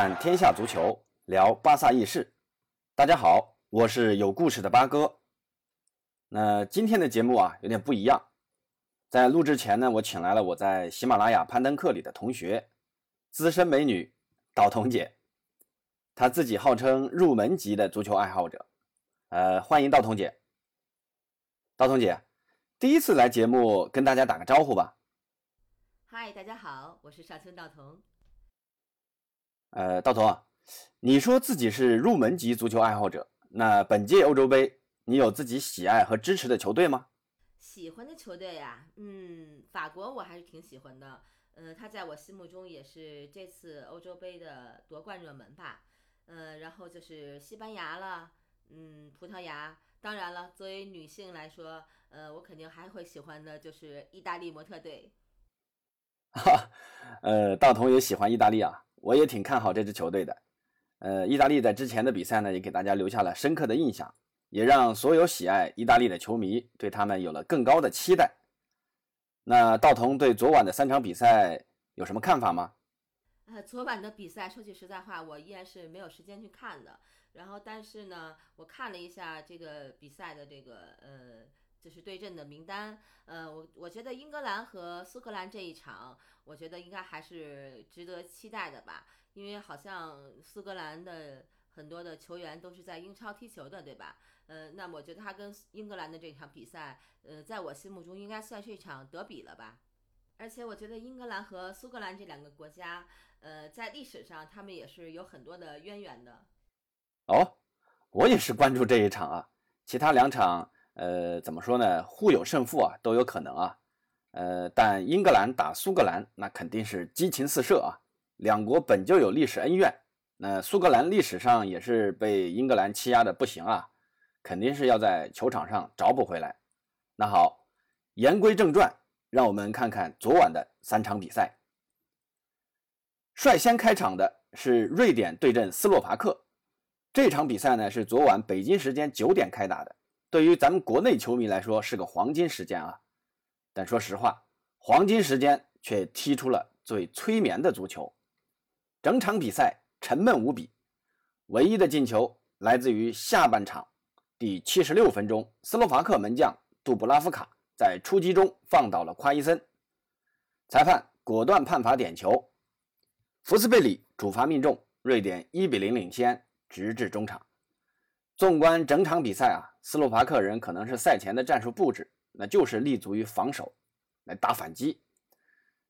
看天下足球，聊巴萨轶事。大家好，我是有故事的八哥。那今天的节目啊，有点不一样。在录制前呢，我请来了我在喜马拉雅攀登课里的同学，资深美女道童姐。她自己号称入门级的足球爱好者。呃，欢迎道童姐。道童姐，第一次来节目，跟大家打个招呼吧。嗨，大家好，我是上村道童。呃，道彤，你说自己是入门级足球爱好者，那本届欧洲杯你有自己喜爱和支持的球队吗？喜欢的球队呀，嗯，法国我还是挺喜欢的，呃，他在我心目中也是这次欧洲杯的夺冠热门吧，呃，然后就是西班牙了，嗯，葡萄牙，当然了，作为女性来说，呃，我肯定还会喜欢的就是意大利模特队。哈，呃，大同也喜欢意大利啊，我也挺看好这支球队的，呃，意大利在之前的比赛呢，也给大家留下了深刻的印象。也让所有喜爱意大利的球迷对他们有了更高的期待。那道童对昨晚的三场比赛有什么看法吗？呃，昨晚的比赛，说句实在话，我依然是没有时间去看的。然后，但是呢，我看了一下这个比赛的这个呃，就是对阵的名单。呃，我我觉得英格兰和苏格兰这一场，我觉得应该还是值得期待的吧，因为好像苏格兰的很多的球员都是在英超踢球的，对吧？呃，那我觉得他跟英格兰的这场比赛，呃，在我心目中应该算是一场德比了吧。而且我觉得英格兰和苏格兰这两个国家，呃，在历史上他们也是有很多的渊源的。哦，我也是关注这一场啊，其他两场，呃，怎么说呢？互有胜负啊，都有可能啊。呃，但英格兰打苏格兰，那肯定是激情四射啊。两国本就有历史恩怨，那苏格兰历史上也是被英格兰欺压的不行啊。肯定是要在球场上找补回来。那好，言归正传，让我们看看昨晚的三场比赛。率先开场的是瑞典对阵斯洛伐克。这场比赛呢是昨晚北京时间九点开打的，对于咱们国内球迷来说是个黄金时间啊。但说实话，黄金时间却踢出了最催眠的足球。整场比赛沉闷无比，唯一的进球来自于下半场。第七十六分钟，斯洛伐克门将杜布拉夫卡在出击中放倒了夸伊森，裁判果断判罚点球，福斯贝里主罚命中，瑞典一比零领先，直至中场。纵观整场比赛啊，斯洛伐克人可能是赛前的战术布置，那就是立足于防守来打反击。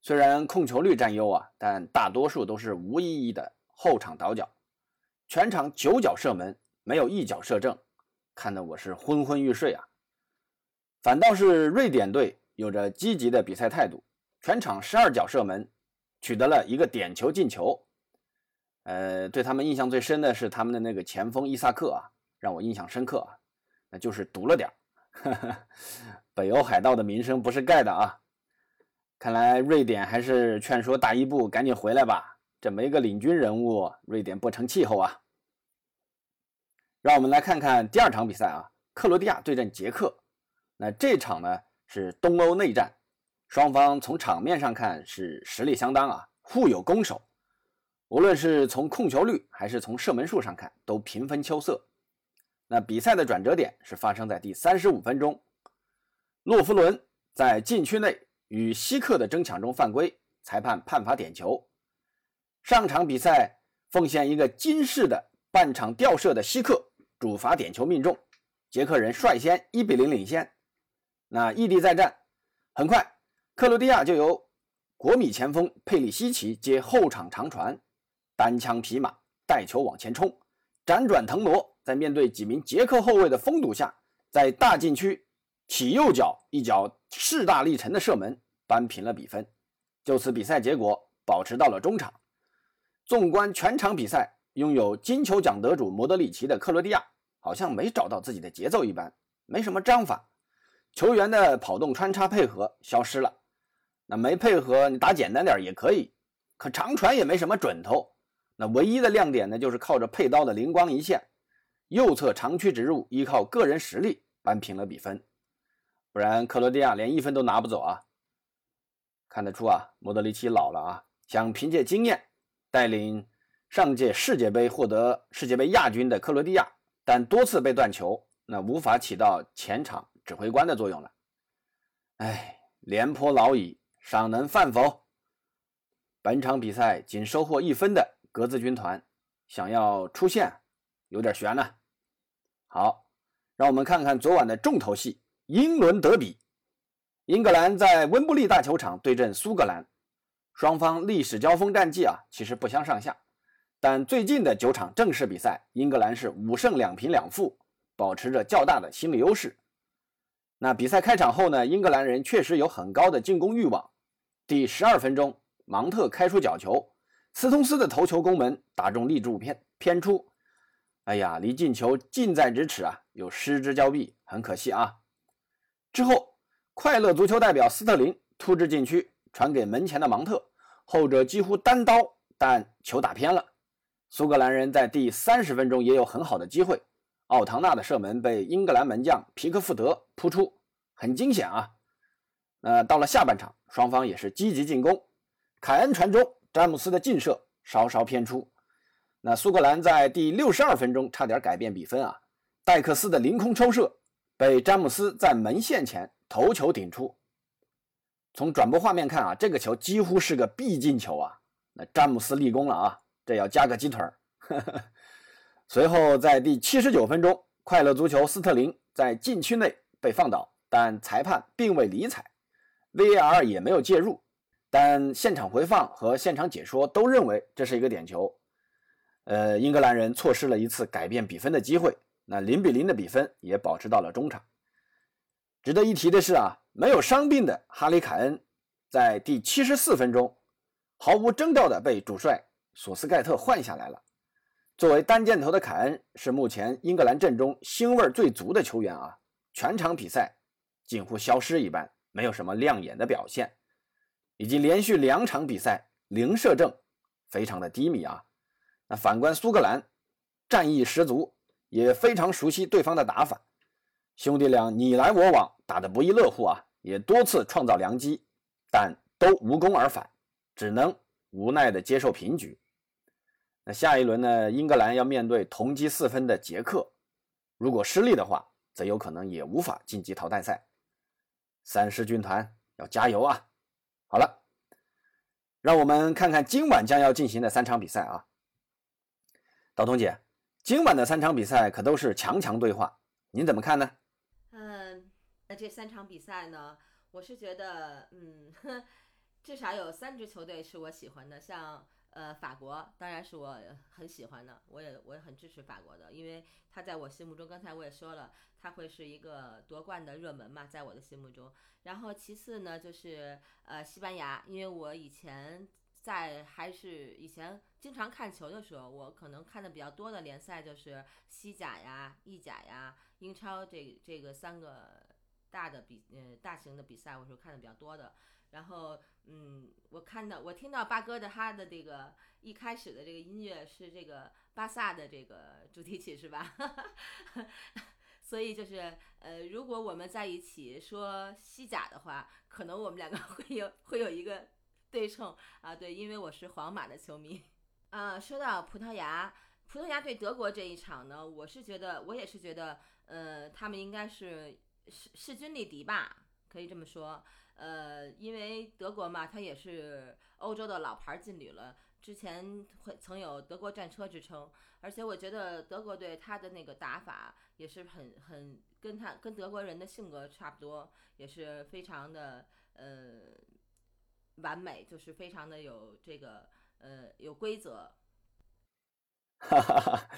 虽然控球率占优啊，但大多数都是无意义的后场倒脚，全场九脚射门，没有一脚射正。看得我是昏昏欲睡啊！反倒是瑞典队有着积极的比赛态度，全场十二脚射门，取得了一个点球进球。呃，对他们印象最深的是他们的那个前锋伊萨克啊，让我印象深刻啊，那就是毒了点儿。北欧海盗的名声不是盖的啊！看来瑞典还是劝说大伊布赶紧回来吧，这没个领军人物，瑞典不成气候啊！让我们来看看第二场比赛啊，克罗地亚对阵捷克。那这场呢是东欧内战，双方从场面上看是实力相当啊，互有攻守。无论是从控球率还是从射门数上看，都平分秋色。那比赛的转折点是发生在第三十五分钟，洛夫伦在禁区内与希克的争抢中犯规，裁判判罚点球。上场比赛奉献一个惊世的半场吊射的希克。主罚点球命中，捷克人率先一比零领先。那异地再战，很快克罗地亚就由国米前锋佩里西奇接后场长传，单枪匹马带球往前冲，辗转腾挪，在面对几名捷克后卫的封堵下，在大禁区起右脚一脚势大力沉的射门，扳平了比分。就此，比赛结果保持到了中场。纵观全场比赛，拥有金球奖得主莫德里奇的克罗地亚。好像没找到自己的节奏一般，没什么章法，球员的跑动穿插配合消失了。那没配合，你打简单点也可以，可长传也没什么准头。那唯一的亮点呢，就是靠着佩刀的灵光一现，右侧长驱直入，依靠个人实力扳平了比分。不然克罗地亚连一分都拿不走啊！看得出啊，莫德里奇老了啊，想凭借经验带领上届世界杯获得世界杯亚军的克罗地亚，但多次被断球，那无法起到前场指挥官的作用了。哎，廉颇老矣，尚能饭否？本场比赛仅收获一分的格子军团，想要出线有点悬了。好，让我们看看昨晚的重头戏——英伦德比。英格兰在温布利大球场对阵苏格兰，双方历史交锋战绩啊，其实不相上下。但最近的九场正式比赛，英格兰是五胜两平两负，保持着较大的心理优势。那比赛开场后呢，英格兰人确实有很高的进攻欲望。第十二分钟，芒特开出角球，斯通斯的头球攻门打中立柱偏偏出，哎呀，离进球近在咫尺啊，又失之交臂，很可惜啊。之后，快乐足球代表斯特林突至禁区，传给门前的芒特，后者几乎单刀，但球打偏了。苏格兰人在第三十分钟也有很好的机会，奥唐纳的射门被英格兰门将皮克福德扑出，很惊险啊！那到了下半场，双方也是积极进攻，凯恩传中，詹姆斯的劲射稍稍偏出。那苏格兰在第六十二分钟差点改变比分啊，戴克斯的凌空抽射被詹姆斯在门线前头球顶出。从转播画面看啊，这个球几乎是个必进球啊！那詹姆斯立功了啊！这要加个鸡腿儿。随后，在第七十九分钟，快乐足球斯特林在禁区内被放倒，但裁判并未理睬，VAR 也没有介入。但现场回放和现场解说都认为这是一个点球。呃，英格兰人错失了一次改变比分的机会。那零比零的比分也保持到了中场。值得一提的是啊，没有伤病的哈里凯恩在第七十四分钟毫无征兆的被主帅。索斯盖特换下来了。作为单箭头的凯恩是目前英格兰阵中腥味最足的球员啊，全场比赛近乎消失一般，没有什么亮眼的表现，以及连续两场比赛零射正，非常的低迷啊。那反观苏格兰，战意十足，也非常熟悉对方的打法，兄弟俩你来我往，打得不亦乐乎啊，也多次创造良机，但都无功而返，只能无奈的接受平局。那下一轮呢？英格兰要面对同积四分的捷克，如果失利的话，则有可能也无法晋级淘汰赛。三狮军团要加油啊！好了，让我们看看今晚将要进行的三场比赛啊。道彤姐，今晚的三场比赛可都是强强对话，您怎么看呢？嗯，那这三场比赛呢，我是觉得，嗯，至少有三支球队是我喜欢的，像。呃，法国当然是我很喜欢的，我也我也很支持法国的，因为他在我心目中，刚才我也说了，他会是一个夺冠的热门嘛，在我的心目中。然后其次呢，就是呃西班牙，因为我以前在还是以前经常看球的时候，我可能看的比较多的联赛就是西甲呀、意甲呀、英超这这个三个大的比呃大型的比赛，我是看的比较多的。然后，嗯，我看到我听到八哥的他的这个一开始的这个音乐是这个巴萨的这个主题曲是吧？所以就是呃，如果我们在一起说西甲的话，可能我们两个会有会有一个对称啊。对，因为我是皇马的球迷啊。说到葡萄牙，葡萄牙对德国这一场呢，我是觉得我也是觉得，呃，他们应该是势势均力敌吧，可以这么说。呃，因为德国嘛，它也是欧洲的老牌劲旅了，之前会曾有德国战车之称，而且我觉得德国队他的那个打法也是很很跟他跟德国人的性格差不多，也是非常的呃完美，就是非常的有这个呃有规则。哈哈哈，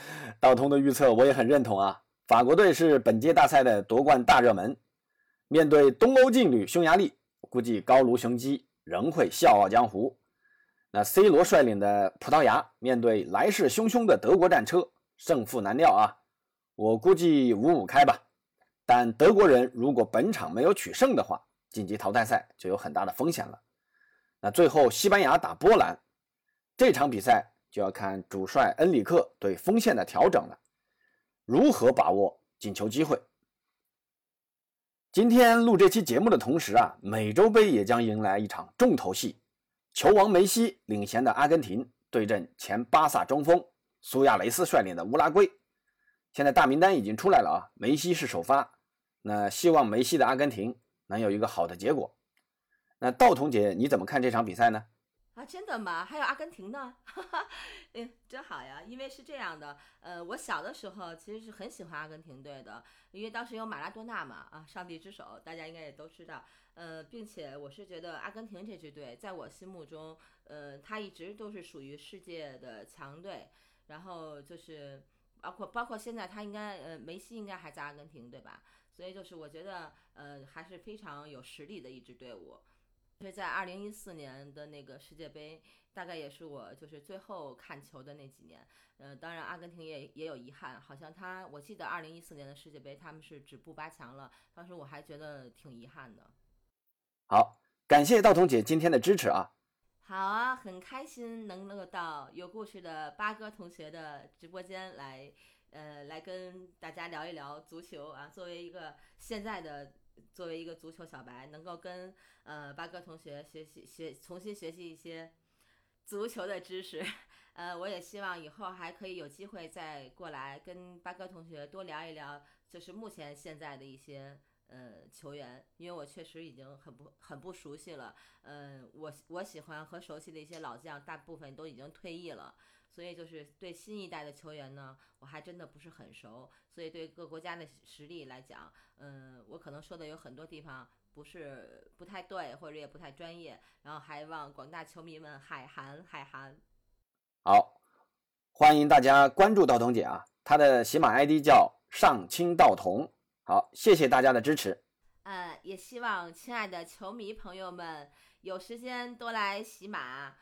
道通的预测我也很认同啊，法国队是本届大赛的夺冠大热门，面对东欧劲旅匈牙利。估计高卢雄鸡仍会笑傲江湖。那 C 罗率领的葡萄牙面对来势汹汹的德国战车，胜负难料啊！我估计五五开吧。但德国人如果本场没有取胜的话，晋级淘汰赛就有很大的风险了。那最后西班牙打波兰这场比赛，就要看主帅恩里克对锋线的调整了，如何把握进球机会。今天录这期节目的同时啊，美洲杯也将迎来一场重头戏，球王梅西领衔的阿根廷对阵前巴萨中锋苏亚雷斯率领的乌拉圭。现在大名单已经出来了啊，梅西是首发，那希望梅西的阿根廷能有一个好的结果。那道彤姐你怎么看这场比赛呢？啊，真的吗？还有阿根廷呢，哈哈嗯，真好呀。因为是这样的，呃，我小的时候其实是很喜欢阿根廷队的，因为当时有马拉多纳嘛，啊，上帝之手，大家应该也都知道。呃，并且我是觉得阿根廷这支队在我心目中，呃，它一直都是属于世界的强队。然后就是包括包括现在他应该，呃，梅西应该还在阿根廷对吧？所以就是我觉得，呃，还是非常有实力的一支队伍。所以在二零一四年的那个世界杯，大概也是我就是最后看球的那几年。呃，当然阿根廷也也有遗憾，好像他我记得二零一四年的世界杯他们是止步八强了，当时我还觉得挺遗憾的。好，感谢道彤姐今天的支持啊！好啊，很开心能够到有故事的八哥同学的直播间来，呃，来跟大家聊一聊足球啊。作为一个现在的。作为一个足球小白，能够跟呃八哥同学学习学重新学习一些足球的知识，呃，我也希望以后还可以有机会再过来跟八哥同学多聊一聊，就是目前现在的一些呃球员，因为我确实已经很不很不熟悉了，嗯，我我喜欢和熟悉的一些老将，大部分都已经退役了。所以就是对新一代的球员呢，我还真的不是很熟。所以对各国家的实力来讲，嗯，我可能说的有很多地方不是不太对，或者也不太专业。然后还望广大球迷们海涵海涵。好，欢迎大家关注道童姐啊，她的喜马 ID 叫上清道童。好，谢谢大家的支持。嗯，也希望亲爱的球迷朋友们有时间多来喜马。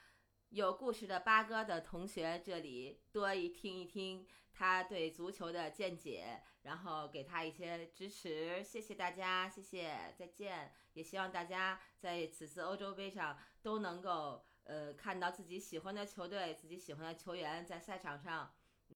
有故事的八哥的同学，这里多一听一听他对足球的见解，然后给他一些支持，谢谢大家，谢谢，再见。也希望大家在此次欧洲杯上都能够呃看到自己喜欢的球队、自己喜欢的球员在赛场上